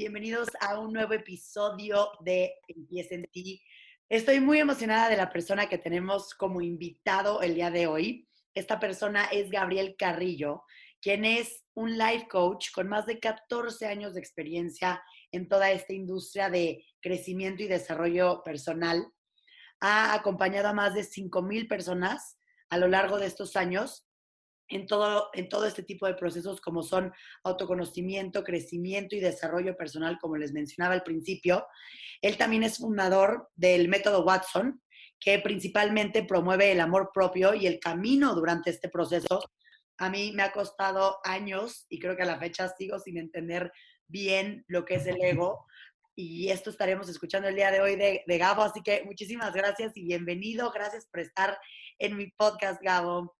Bienvenidos a un nuevo episodio de Empieza en ti. Estoy muy emocionada de la persona que tenemos como invitado el día de hoy. Esta persona es Gabriel Carrillo, quien es un life coach con más de 14 años de experiencia en toda esta industria de crecimiento y desarrollo personal. Ha acompañado a más de 5,000 personas a lo largo de estos años en todo, en todo este tipo de procesos como son autoconocimiento, crecimiento y desarrollo personal, como les mencionaba al principio. Él también es fundador del método Watson, que principalmente promueve el amor propio y el camino durante este proceso. A mí me ha costado años y creo que a la fecha sigo sin entender bien lo que es el ego. Y esto estaremos escuchando el día de hoy de, de Gabo. Así que muchísimas gracias y bienvenido. Gracias por estar en mi podcast, Gabo.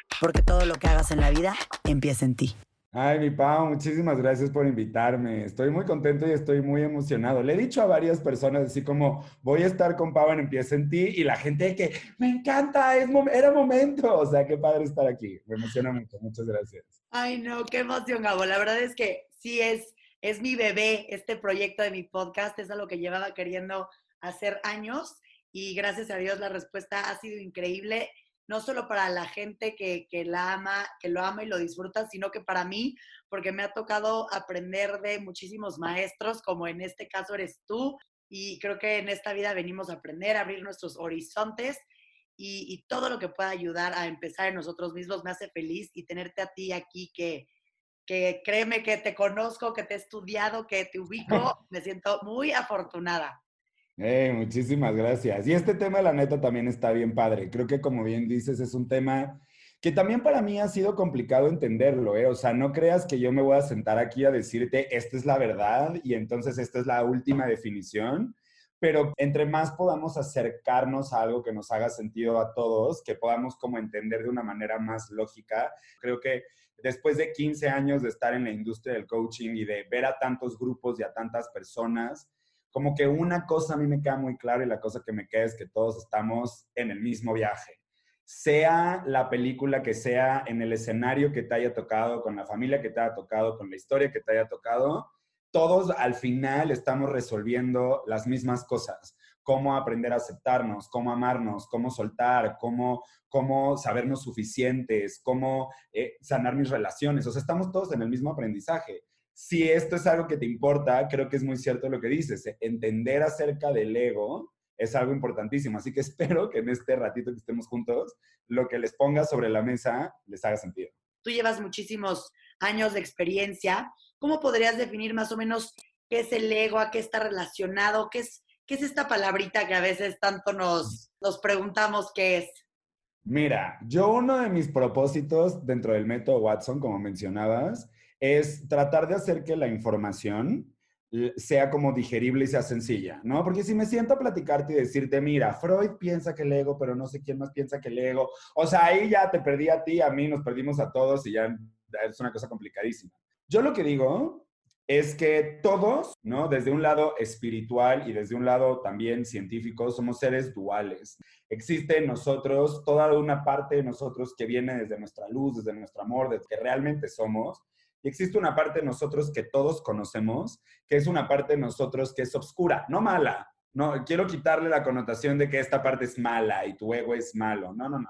Porque todo lo que hagas en la vida empieza en ti. Ay, mi Pau, muchísimas gracias por invitarme. Estoy muy contento y estoy muy emocionado. Le he dicho a varias personas así como, voy a estar con Pau en Empieza en Ti y la gente que, me encanta, es era momento. O sea, qué padre estar aquí. Me emociona mucho. Muchas gracias. Ay, no, qué emoción, Gabo. La verdad es que sí es, es mi bebé este proyecto de mi podcast. Es algo que llevaba queriendo hacer años y gracias a Dios la respuesta ha sido increíble no solo para la gente que, la ama, que lo ama y lo disfruta, sino que para mí, porque me ha tocado aprender de muchísimos maestros, como en este caso eres tú, y creo que en esta vida venimos a aprender, a abrir nuestros horizontes y, todo lo que pueda ayudar a empezar en nosotros mismos me hace feliz y tenerte a ti aquí que, que créeme que te conozco, que te he estudiado, que te ubico, me siento muy afortunada muchísimas gracias. Y este tema, la neta, también está bien padre. Creo que, como bien dices, es un tema que también para mí ha sido complicado entenderlo, ¿eh? O sea, no creas que yo me voy a sentar aquí a decirte, esta es la verdad y entonces esta es la última definición, pero entre más podamos acercarnos a algo que nos haga sentido a todos, que podamos como entender de una manera más lógica, creo que después de 15 años de estar en la industria del coaching y de ver a tantos grupos y a tantas personas, como que una cosa a mí me queda muy clara y la cosa que me queda es que todos estamos en el mismo viaje. Sea la película que sea, en el escenario que te haya tocado, con la familia que te haya tocado, con la historia que te haya tocado, todos al final estamos resolviendo las mismas cosas. Cómo aprender a aceptarnos, cómo amarnos, cómo soltar, cómo, cómo sabernos suficientes, cómo eh, sanar mis relaciones. O sea, estamos todos en el mismo aprendizaje si esto es algo que te importa, creo que es muy cierto lo que dices. ¿eh? Entender acerca del ego es algo importantísimo. Así que espero que en este ratito que estemos juntos, lo que les ponga sobre la mesa les haga sentido. Tú llevas muchísimos años de experiencia. ¿Cómo podrías definir más o menos qué es el ego, a qué está relacionado, qué es, qué es esta palabrita que a veces tanto nos, nos preguntamos qué es? Mira, yo uno de mis propósitos dentro del método Watson, como mencionabas, es tratar de hacer que la información sea como digerible y sea sencilla, ¿no? Porque si me siento a platicarte y decirte, mira, Freud piensa que el ego, pero no sé quién más piensa que el ego, o sea, ahí ya te perdí a ti, a mí, nos perdimos a todos y ya es una cosa complicadísima. Yo lo que digo es que todos, ¿no? Desde un lado espiritual y desde un lado también científico, somos seres duales. Existe en nosotros toda una parte de nosotros que viene desde nuestra luz, desde nuestro amor, desde que realmente somos, y existe una parte de nosotros que todos conocemos, que es una parte de nosotros que es oscura, no mala. No, quiero quitarle la connotación de que esta parte es mala y tu ego es malo. No, no, no.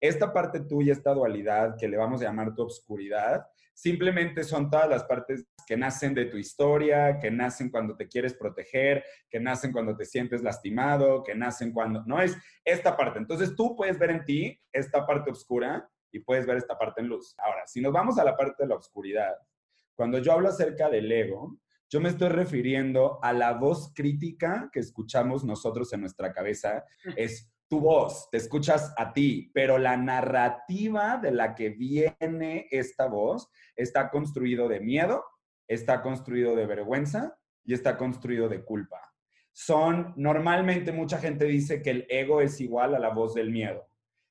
Esta parte tuya, esta dualidad que le vamos a llamar tu obscuridad, simplemente son todas las partes que nacen de tu historia, que nacen cuando te quieres proteger, que nacen cuando te sientes lastimado, que nacen cuando... No es esta parte. Entonces tú puedes ver en ti esta parte oscura y puedes ver esta parte en luz. Ahora, si nos vamos a la parte de la oscuridad, cuando yo hablo acerca del ego, yo me estoy refiriendo a la voz crítica que escuchamos nosotros en nuestra cabeza. Es tu voz, te escuchas a ti, pero la narrativa de la que viene esta voz está construido de miedo, está construido de vergüenza y está construido de culpa. Son, normalmente mucha gente dice que el ego es igual a la voz del miedo.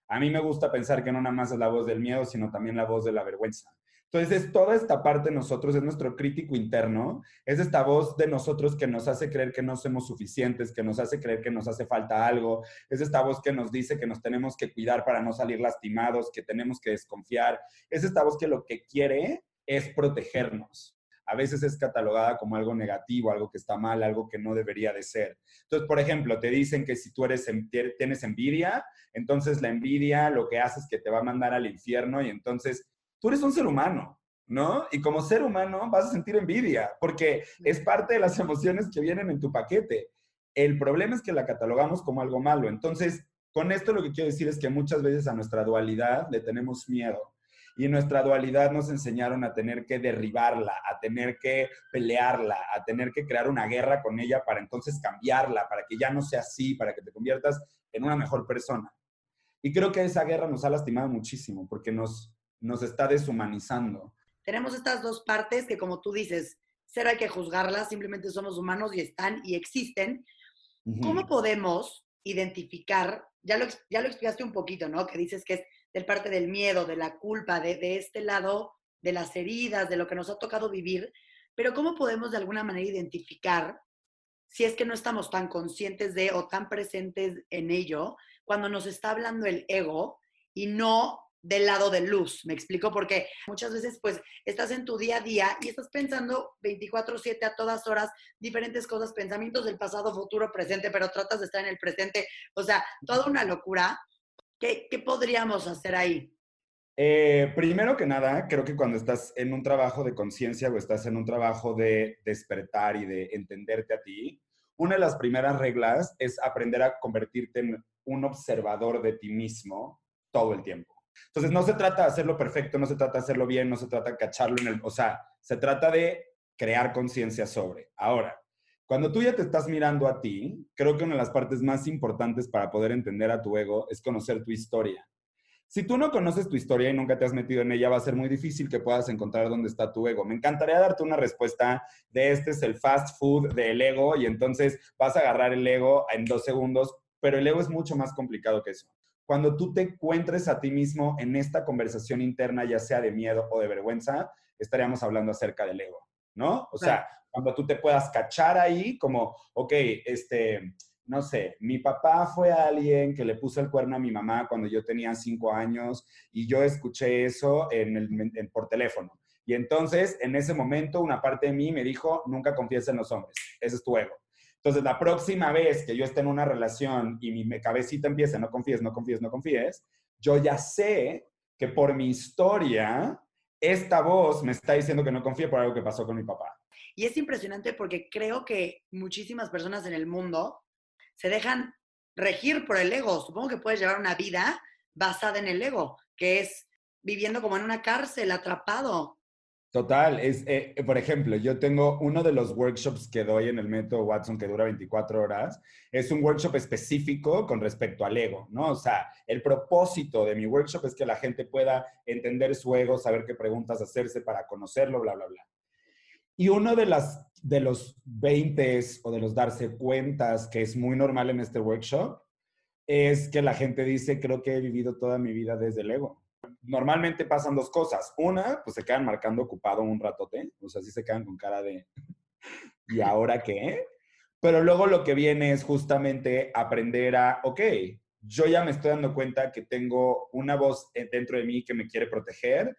A mí me gusta pensar que no nada más es la voz del miedo, sino también la voz de la vergüenza. Entonces, es toda esta parte de nosotros, es nuestro crítico interno, es esta voz de nosotros que nos hace creer que no somos suficientes, que nos hace creer que nos hace falta algo, es esta voz que nos dice que nos tenemos que cuidar para no salir lastimados, que tenemos que desconfiar, es esta voz que lo que quiere es protegernos. A veces es catalogada como algo negativo, algo que está mal, algo que no debería de ser. Entonces, por ejemplo, te dicen que si tú eres, tienes envidia, entonces la envidia lo que hace es que te va a mandar al infierno y entonces tú eres un ser humano, ¿no? Y como ser humano vas a sentir envidia, porque es parte de las emociones que vienen en tu paquete. El problema es que la catalogamos como algo malo. Entonces, con esto lo que quiero decir es que muchas veces a nuestra dualidad le tenemos miedo. Y nuestra dualidad nos enseñaron a tener que derribarla, a tener que pelearla, a tener que crear una guerra con ella para entonces cambiarla, para que ya no sea así, para que te conviertas en una mejor persona. Y creo que esa guerra nos ha lastimado muchísimo porque nos, nos está deshumanizando. Tenemos estas dos partes que, como tú dices, cero hay que juzgarlas, simplemente somos humanos y están y existen. ¿Cómo podemos identificar, ya lo, ya lo explicaste un poquito, ¿no? Que dices que es del parte del miedo, de la culpa, de, de este lado, de las heridas, de lo que nos ha tocado vivir, pero ¿cómo podemos de alguna manera identificar si es que no estamos tan conscientes de o tan presentes en ello cuando nos está hablando el ego y no del lado de luz. Me explico porque muchas veces pues estás en tu día a día y estás pensando 24/7 a todas horas diferentes cosas, pensamientos del pasado, futuro, presente, pero tratas de estar en el presente. O sea, toda una locura. ¿Qué, qué podríamos hacer ahí? Eh, primero que nada, creo que cuando estás en un trabajo de conciencia o estás en un trabajo de despertar y de entenderte a ti, una de las primeras reglas es aprender a convertirte en un observador de ti mismo todo el tiempo. Entonces, no se trata de hacerlo perfecto, no se trata de hacerlo bien, no se trata de cacharlo en el... O sea, se trata de crear conciencia sobre. Ahora, cuando tú ya te estás mirando a ti, creo que una de las partes más importantes para poder entender a tu ego es conocer tu historia. Si tú no conoces tu historia y nunca te has metido en ella, va a ser muy difícil que puedas encontrar dónde está tu ego. Me encantaría darte una respuesta de este es el fast food del ego y entonces vas a agarrar el ego en dos segundos, pero el ego es mucho más complicado que eso cuando tú te encuentres a ti mismo en esta conversación interna, ya sea de miedo o de vergüenza, estaríamos hablando acerca del ego, ¿no? O sea, cuando tú te puedas cachar ahí como, ok, este, no sé, mi papá fue alguien que le puso el cuerno a mi mamá cuando yo tenía cinco años y yo escuché eso en el, por teléfono. Y entonces, en ese momento, una parte de mí me dijo, nunca confíes en los hombres, ese es tu ego. Entonces, la próxima vez que yo esté en una relación y mi cabecita empiece, no confíes, no confíes, no confíes, yo ya sé que por mi historia, esta voz me está diciendo que no confíe por algo que pasó con mi papá. Y es impresionante porque creo que muchísimas personas en el mundo se dejan regir por el ego. Supongo que puedes llevar una vida basada en el ego, que es viviendo como en una cárcel, atrapado. Total, es, eh, por ejemplo, yo tengo uno de los workshops que doy en el método Watson que dura 24 horas, es un workshop específico con respecto al ego, ¿no? O sea, el propósito de mi workshop es que la gente pueda entender su ego, saber qué preguntas hacerse para conocerlo, bla, bla, bla. Y uno de, las, de los 20 o de los darse cuentas que es muy normal en este workshop es que la gente dice, creo que he vivido toda mi vida desde el ego normalmente pasan dos cosas. Una, pues se quedan marcando ocupado un ratote, o sea, sí se quedan con cara de, ¿y ahora qué? Pero luego lo que viene es justamente aprender a, ok, yo ya me estoy dando cuenta que tengo una voz dentro de mí que me quiere proteger,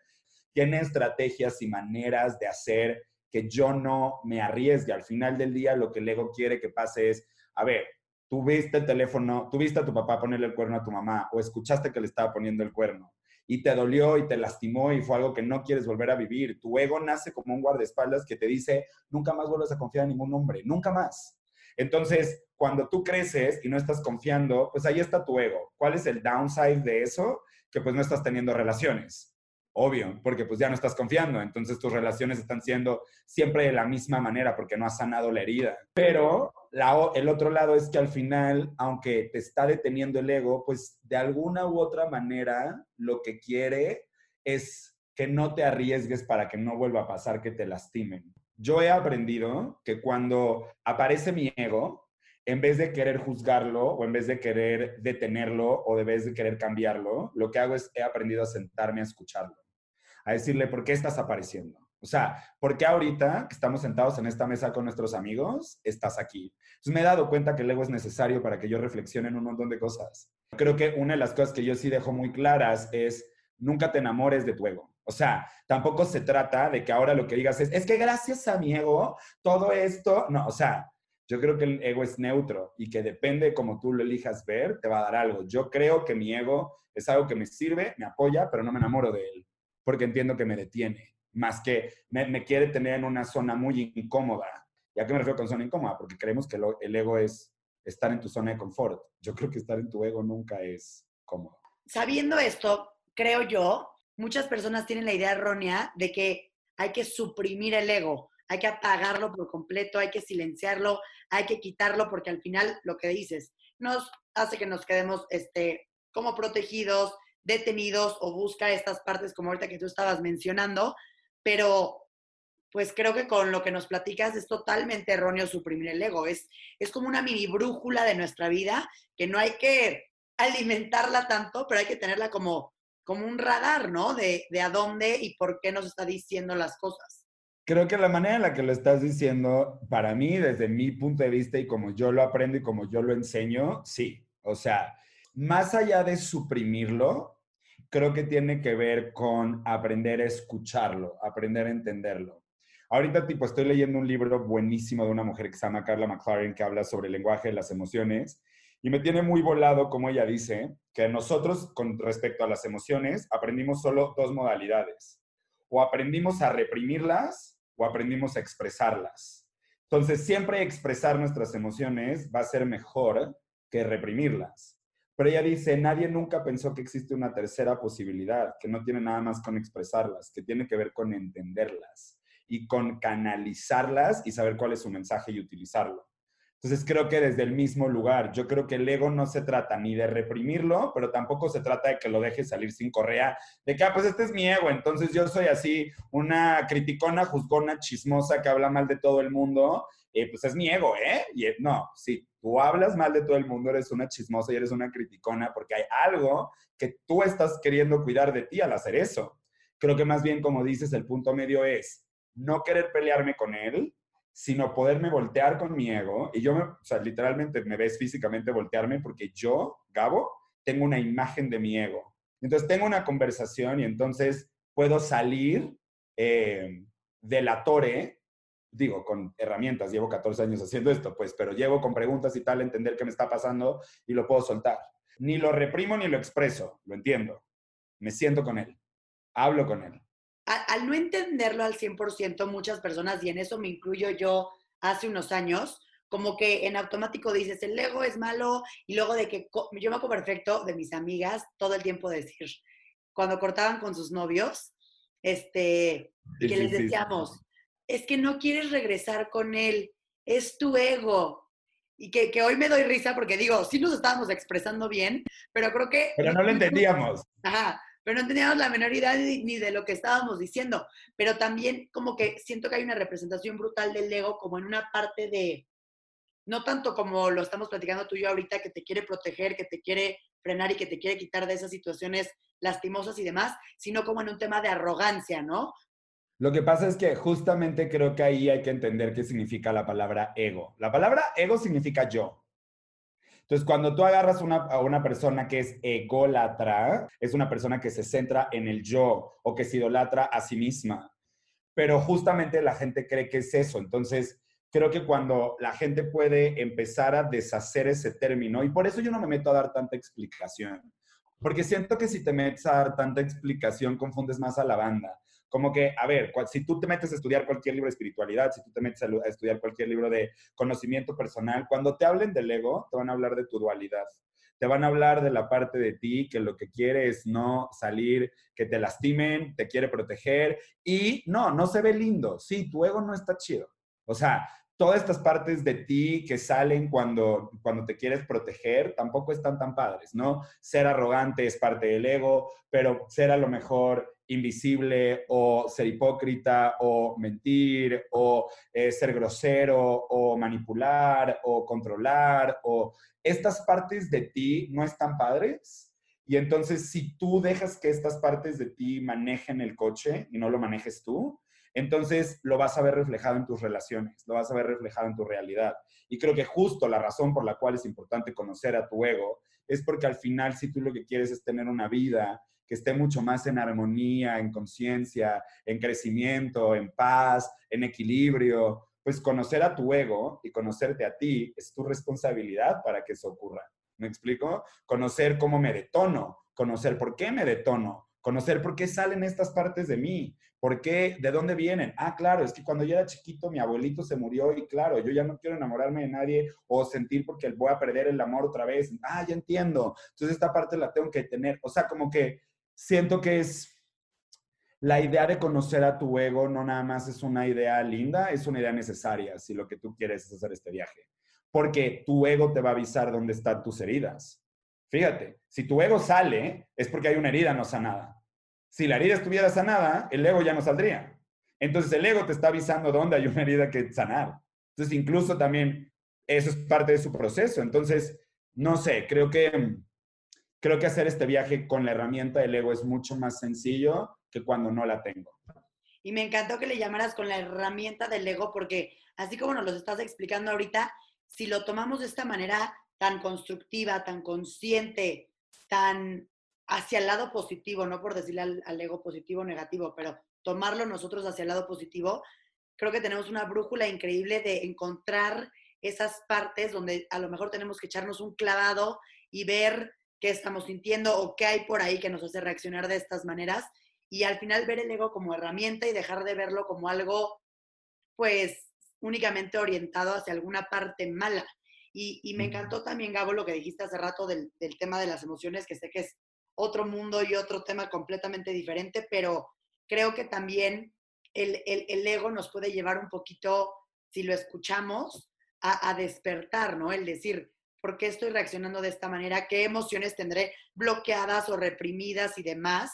tiene estrategias y maneras de hacer que yo no me arriesgue. Al final del día lo que el ego quiere que pase es, a ver, tú viste el teléfono, tú viste a tu papá ponerle el cuerno a tu mamá o escuchaste que le estaba poniendo el cuerno y te dolió y te lastimó y fue algo que no quieres volver a vivir. Tu ego nace como un guardaespaldas que te dice, nunca más vuelvas a confiar en ningún hombre, nunca más. Entonces, cuando tú creces y no estás confiando, pues ahí está tu ego. ¿Cuál es el downside de eso? Que pues no estás teniendo relaciones. Obvio, porque pues ya no estás confiando, entonces tus relaciones están siendo siempre de la misma manera porque no has sanado la herida. Pero el otro lado es que al final, aunque te está deteniendo el ego, pues de alguna u otra manera lo que quiere es que no te arriesgues para que no vuelva a pasar que te lastimen. Yo he aprendido que cuando aparece mi ego, en vez de querer juzgarlo o en vez de querer detenerlo o de vez de querer cambiarlo, lo que hago es he aprendido a sentarme a escucharlo, a decirle, ¿por qué estás apareciendo? O sea, ¿por qué ahorita que estamos sentados en esta mesa con nuestros amigos, estás aquí? Entonces me he dado cuenta que el ego es necesario para que yo reflexione en un montón de cosas. Creo que una de las cosas que yo sí dejo muy claras es, nunca te enamores de tu ego. O sea, tampoco se trata de que ahora lo que digas es, es que gracias a mi ego, todo esto, no, o sea, yo creo que el ego es neutro y que depende como tú lo elijas ver, te va a dar algo. Yo creo que mi ego es algo que me sirve, me apoya, pero no me enamoro de él, porque entiendo que me detiene, más que me, quiere tener en una zona muy incómoda. ¿Y a qué me refiero con zona incómoda? Porque creemos que el ego es estar en tu zona de confort. Yo creo que estar en tu ego nunca es cómodo. Sabiendo esto, creo yo muchas personas tienen la idea errónea de que hay que suprimir el ego, hay que apagarlo por completo, hay que silenciarlo, hay que quitarlo, porque al final lo que dices nos hace que nos quedemos este, como protegidos, detenidos o busca estas partes como ahorita que tú estabas mencionando, pero pues creo que con lo que nos platicas es totalmente erróneo suprimir el ego, es, es como una mini brújula de nuestra vida que no hay que alimentarla tanto, pero hay que tenerla como como un radar, ¿no? De, de a dónde y por qué nos está diciendo las cosas. Creo que la manera en la que lo estás diciendo, para mí, desde mi punto de vista y como yo lo aprendo y como yo lo enseño, sí. O sea, más allá de suprimirlo, creo que tiene que ver con aprender a escucharlo, aprender a entenderlo. Ahorita, tipo, estoy leyendo un libro buenísimo de una mujer que se llama Carla McLaren que habla sobre el lenguaje de las emociones y me tiene muy volado, como ella dice, que nosotros con respecto a las emociones aprendimos solo dos modalidades. O aprendimos a reprimirlas o aprendimos a expresarlas. Entonces, siempre expresar nuestras emociones va a ser mejor que reprimirlas. Pero ella dice, nadie nunca pensó que existe una tercera posibilidad, que no tiene nada más con expresarlas, que tiene que ver con entenderlas y con canalizarlas y saber cuál es su mensaje y utilizarlo. Entonces creo que desde el mismo lugar, yo creo que el ego no se trata ni de reprimirlo, pero tampoco se trata de que lo deje salir sin correa, de que, ah, pues este es mi ego, entonces yo soy así, una criticona, juzgona, chismosa que habla mal de todo el mundo, eh, pues es mi ego, ¿eh? Eh, no, sí, tú hablas mal de todo el mundo, eres una chismosa y eres una criticona porque hay algo que tú estás queriendo cuidar de ti al hacer eso. Creo que más bien, como dices, el punto medio es no querer pelearme con él, sino poderme voltear con mi ego. Y yo, o sea, literalmente me ves físicamente voltearme porque yo, Gabo, tengo una imagen de mi ego. Entonces tengo una conversación y entonces puedo salir eh, de la torre, digo, con herramientas, llevo 14 años haciendo esto, pues, pero llevo con preguntas y tal, entender qué me está pasando y lo puedo soltar. Ni lo reprimo ni lo expreso, lo entiendo. Me siento con él, hablo con él al, no entenderlo al 100%, muchas personas, y en eso me incluyo yo hace unos años, como que en automático dices, el ego es malo, y luego de que yo me acuerdo perfecto de mis amigas todo el tiempo decir, cuando cortaban con sus novios, este, que les decíamos, es que no quieres regresar con él, es tu ego. Y que, que, hoy me doy risa porque digo, sí nos estábamos expresando bien, pero creo que... Pero no lo entendíamos. Ajá, pero no teníamos la menor idea ni de lo que estábamos diciendo. Pero también como que siento que hay una representación brutal del ego como en una parte de, no tanto como lo estamos platicando tú y yo ahorita, que te quiere proteger, que te quiere frenar y que te quiere quitar de esas situaciones lastimosas y demás, sino como en un tema de arrogancia, ¿no? Lo que pasa es que justamente creo que ahí hay que entender qué significa la palabra ego. La palabra ego significa yo. Entonces, cuando tú agarras a una persona que es ególatra, es una persona que se centra en el yo o que se idolatra a sí misma. Pero justamente la gente cree que es eso. Entonces, creo que cuando la gente puede empezar a deshacer ese término, y por eso yo no me meto a dar tanta explicación, porque siento que si te metes a dar tanta explicación, confundes más a la banda. Como que, a ver, si tú te metes a estudiar cualquier libro de espiritualidad, si tú te metes a, estudiar cualquier libro de conocimiento personal, cuando te hablen del ego, te van a hablar de tu dualidad. Te van a hablar de la parte de ti que lo que quiere es no salir, que te lastimen, te quiere proteger y no, no se ve lindo. Sí, tu ego no está chido. O sea, todas estas partes de ti que salen cuando, cuando te quieres proteger tampoco están tan padres, ¿no? Ser arrogante es parte del ego, pero ser a lo mejor invisible o ser hipócrita o mentir o eh, ser grosero o manipular o controlar o estas partes de ti no están padres. Y entonces si tú dejas que estas partes de ti manejen el coche y no lo manejes tú, entonces lo vas a ver reflejado en tus relaciones, lo vas a ver reflejado en tu realidad. Y creo que justo la razón por la cual es importante conocer a tu ego es porque al final si tú lo que quieres es tener una vida que esté mucho más en armonía, en conciencia, en crecimiento, en paz, en equilibrio, pues conocer a tu ego y conocerte a ti es tu responsabilidad para que eso ocurra. ¿Me explico? Conocer cómo me detono, conocer por qué me detono, conocer por qué salen estas partes de mí, por qué, de dónde vienen. Ah, claro, es que cuando yo era chiquito mi abuelito se murió y claro, yo ya no quiero enamorarme de nadie o sentir porque voy a perder el amor otra vez. Ah, ya entiendo. Entonces esta parte la tengo que tener. O sea, como que siento que es la idea de conocer a tu ego no nada más es una idea linda, es una idea necesaria si lo que tú quieres es hacer este viaje. Porque tu ego te va a avisar dónde están tus heridas. Fíjate, si tu ego sale, es porque hay una herida no sanada. Si la herida estuviera sanada, el ego ya no saldría. Entonces el ego te está avisando dónde hay una herida que sanar. Entonces incluso también eso es parte de su proceso. Entonces, no sé, creo que creo que hacer este viaje con la herramienta del ego es mucho más sencillo que cuando no la tengo. Y me encantó que le llamaras con la herramienta del ego porque así como nos lo estás explicando ahorita, si lo tomamos de esta manera tan constructiva, tan consciente, tan hacia el lado positivo, no por decirle al, al ego positivo o negativo, pero tomarlo nosotros hacia el lado positivo, creo que tenemos una brújula increíble de encontrar esas partes donde a lo mejor tenemos que echarnos un clavado y ver qué estamos sintiendo o qué hay por ahí que nos hace reaccionar de estas maneras y al final ver el ego como herramienta y dejar de verlo como algo pues únicamente orientado hacia alguna parte mala. Y, me encantó también, Gabo, lo que dijiste hace rato del, tema de las emociones, que sé que es otro mundo y otro tema completamente diferente, pero creo que también el, ego nos puede llevar un poquito, si lo escuchamos, a, a despertar, ¿no? El decir, ¿Por qué estoy reaccionando de esta manera? ¿Qué emociones tendré bloqueadas o reprimidas y demás?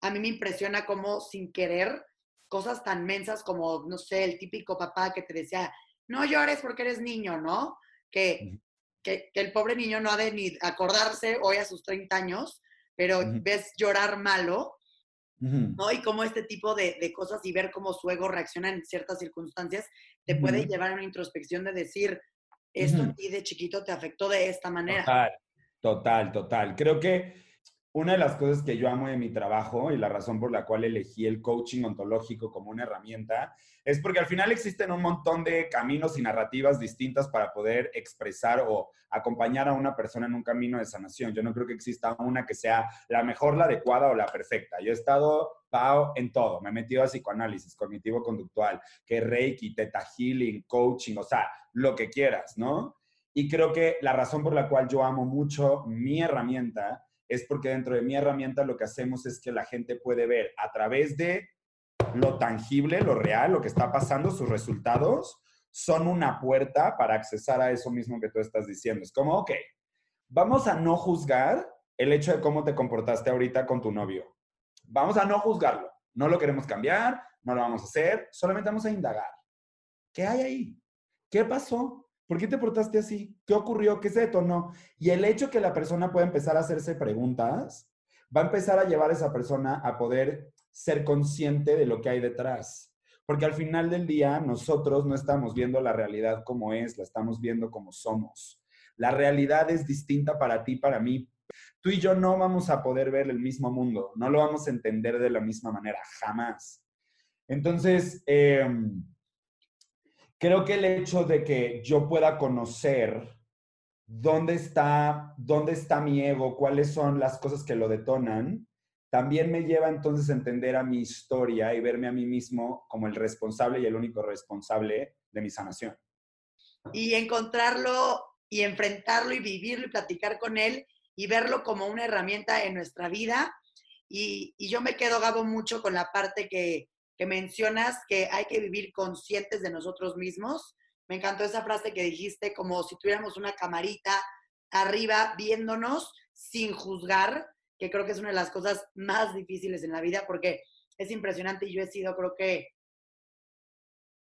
A mí me impresiona cómo sin querer cosas tan mensas como, no sé, el típico papá que te decía, no llores porque eres niño, ¿no? Que, que, el pobre niño no ha de ni acordarse hoy a sus 30 años, pero ves llorar malo, ¿no? Y cómo este tipo de, de, cosas y ver cómo su ego reacciona en ciertas circunstancias te puede llevar a una introspección de decir, esto a ti de chiquito te afectó de esta manera. Total, total, total. Creo que una de las cosas que yo amo de mi trabajo y la razón por la cual elegí el coaching ontológico como una herramienta es porque al final existen un montón de caminos y narrativas distintas para poder expresar o acompañar a una persona en un camino de sanación. Yo no creo que exista una que sea la mejor, la adecuada o la perfecta. Yo he estado, en todo. Me he metido a psicoanálisis cognitivo-conductual, que Reiki, Teta Healing, coaching, o sea, lo que quieras, ¿no? Y creo que la razón por la cual yo amo mucho mi herramienta es porque dentro de mi herramienta lo que hacemos es que la gente puede ver a través de lo tangible, lo real, lo que está pasando, sus resultados, son una puerta para accesar a eso mismo que tú estás diciendo. Es como, ok, vamos a no juzgar el hecho de cómo te comportaste ahorita con tu novio. Vamos a no juzgarlo. No lo queremos cambiar, no lo vamos a hacer, solamente vamos a indagar. ¿Qué hay ahí? ¿Qué pasó? ¿Por qué te portaste así? ¿Qué ocurrió? ¿Qué se detonó? Y el hecho que la persona pueda empezar a hacerse preguntas, va a empezar a llevar a esa persona a poder ser consciente de lo que hay detrás. Porque al final del día nosotros no estamos viendo la realidad como es, la estamos viendo como somos. La realidad es distinta para ti, para mí. Tú y yo no vamos a poder ver el mismo mundo, no lo vamos a entender de la misma manera, jamás. Entonces, eh, creo que el hecho de que yo pueda conocer dónde está, dónde está mi ego, cuáles son las cosas que lo detonan, también me lleva entonces a entender a mi historia y verme a mí mismo como el responsable y el único responsable de mi sanación. Y encontrarlo y enfrentarlo y vivirlo y platicar con él y verlo como una herramienta en nuestra vida. Y, y yo me quedo, Gabo, mucho con la parte que, que mencionas que hay que vivir conscientes de nosotros mismos. Me encantó esa frase que dijiste, como si tuviéramos una camarita arriba viéndonos sin juzgar, que creo que es una de las cosas más difíciles en la vida porque es impresionante y yo he sido, creo que,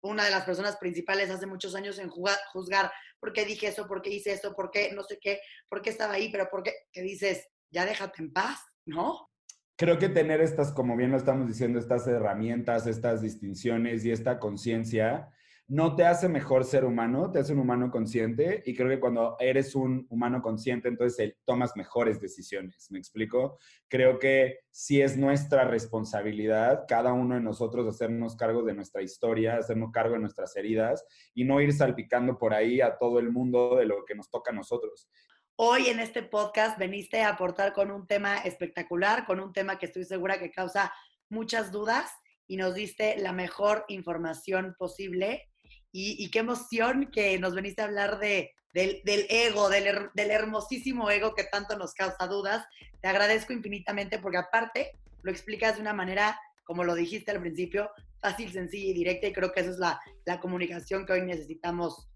una de las personas principales hace muchos años en juzgar por qué dije eso, por qué hice eso, por qué no sé qué, por qué estaba ahí, pero por qué, que dices, ya déjate en paz, ¿no? Creo que tener estas, como bien lo estamos diciendo, estas herramientas, estas distinciones y esta conciencia no te hace mejor ser humano, te hace un humano consciente y creo que cuando eres un humano consciente, entonces tomas mejores decisiones, ¿me explico? Creo que sí es nuestra responsabilidad, cada uno de nosotros, hacernos cargo de nuestra historia, hacernos cargo de nuestras heridas y no ir salpicando por ahí a todo el mundo de lo que nos toca a nosotros. Hoy en este podcast veniste a aportar con un tema espectacular, con un tema que estoy segura que causa muchas dudas y nos diste la mejor información posible y, qué emoción que nos veniste a hablar de, del, ego, del, del, hermosísimo ego que tanto nos causa dudas. Te agradezco infinitamente porque aparte lo explicas de una manera, como lo dijiste al principio, fácil, sencilla y directa y creo que esa es la, la comunicación que hoy necesitamos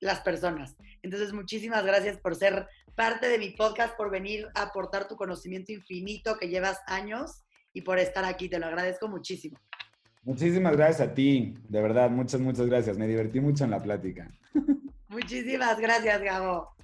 las personas. Entonces, muchísimas gracias por ser parte de mi podcast, por venir a aportar tu conocimiento infinito que llevas años y por estar aquí. Te lo agradezco muchísimo. Muchísimas gracias a ti, de verdad, muchas, muchas gracias. Me divertí mucho en la plática. Muchísimas gracias, Gabo.